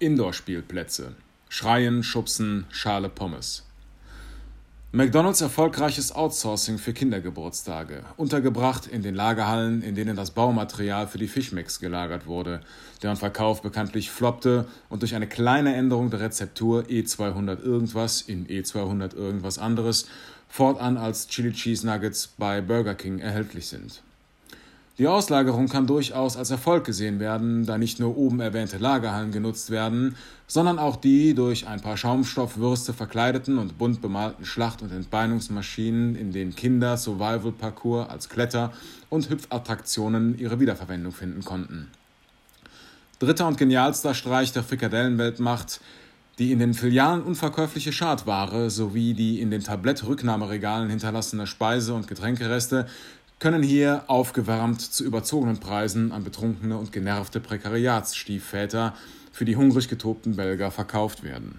Indoor-Spielplätze. Schreien, Schubsen, Schale Pommes. McDonalds erfolgreiches Outsourcing für Kindergeburtstage, untergebracht in den Lagerhallen, in denen das Baumaterial für die Fischmix gelagert wurde, deren Verkauf bekanntlich floppte und durch eine kleine Änderung der Rezeptur E200 irgendwas in E200 irgendwas anderes fortan als Chili Cheese Nuggets bei Burger King erhältlich sind. Die Auslagerung kann durchaus als Erfolg gesehen werden, da nicht nur oben erwähnte Lagerhallen genutzt werden, sondern auch die durch ein paar Schaumstoffwürste verkleideten und bunt bemalten Schlacht- und Entbeinungsmaschinen, in denen Kinder Survival-Parcours als Kletter- und Hüpfattraktionen ihre Wiederverwendung finden konnten. Dritter und genialster Streich der Frikadellenweltmacht die in den Filialen unverkäufliche Schadware sowie die in den Tablettrücknahmeregalen hinterlassene Speise- und Getränkereste können hier aufgewärmt zu überzogenen Preisen an betrunkene und genervte Prekariatsstiefväter für die hungrig getobten Belger verkauft werden